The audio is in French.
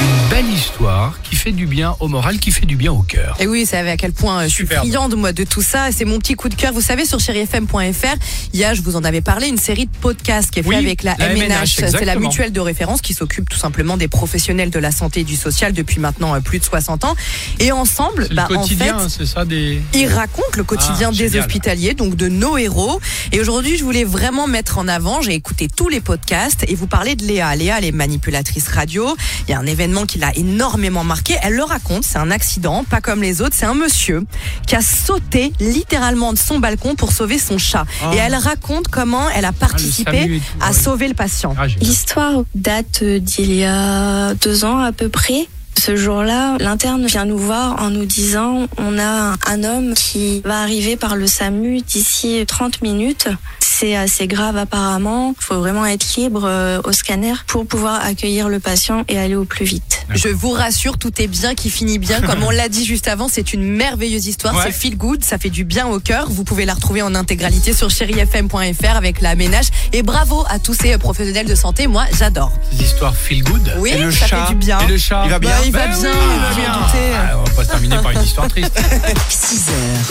Une belle histoire qui fait du bien au moral, qui fait du bien au cœur. Et oui, vous savez à quel point euh, je suis Superbe. friande moi de tout ça. C'est mon petit coup de cœur. Vous savez sur chérifm.fr, il y a, je vous en avais parlé, une série de podcasts qui est fait Oui, avec la, la MNH. C'est la mutuelle de référence qui s'occupe tout simplement des professionnels de la santé et du social depuis maintenant euh, plus de 60 ans. Et ensemble, bah, le en fait, quotidien, c'est ça des. Ils racontent le quotidien Ah, des génial. hospitaliers, donc de nos héros. Et aujourd'hui, je voulais vraiment mettre en avant, j'ai écouté tous les podcasts et vous parler de Léa. Léa, elle est manipulatrice radio. Il y a un événement qui l'a énormément marqué. Elle le raconte, c'est un accident, pas comme les autres. C'est un monsieur qui a sauté littéralement de son balcon pour sauver son chat. Oh. Et elle raconte comment elle a participé et tout, à sauver le patient. Ah. L'histoire date d'il y a deux ans à peu près. Ce jour-là, l'interne vient nous voir en nous disant on a un homme qui va arriver par le SAMU d'ici 30 minutes. C'est assez grave apparemment. Il faut vraiment être libre euh, au scanner pour pouvoir accueillir le patient et aller au plus vite. Je vous rassure, tout est bien qui finit bien. Comme on l'a dit juste avant, c'est une merveilleuse histoire. Ouais. C'est feel good, ça fait du bien au cœur. Vous pouvez la retrouver en intégralité sur chérifm.fr avec la ménage. Et bravo à tous ces professionnels de santé. Moi, j'adore. Des histoires feel good. Oui, Et le ça chat fait du bien. Et le chat Il va bien Bah, il va Ben bien, oui, il va bien. m'en doutais. Ah, on va pas se terminer par une histoire triste. 6h,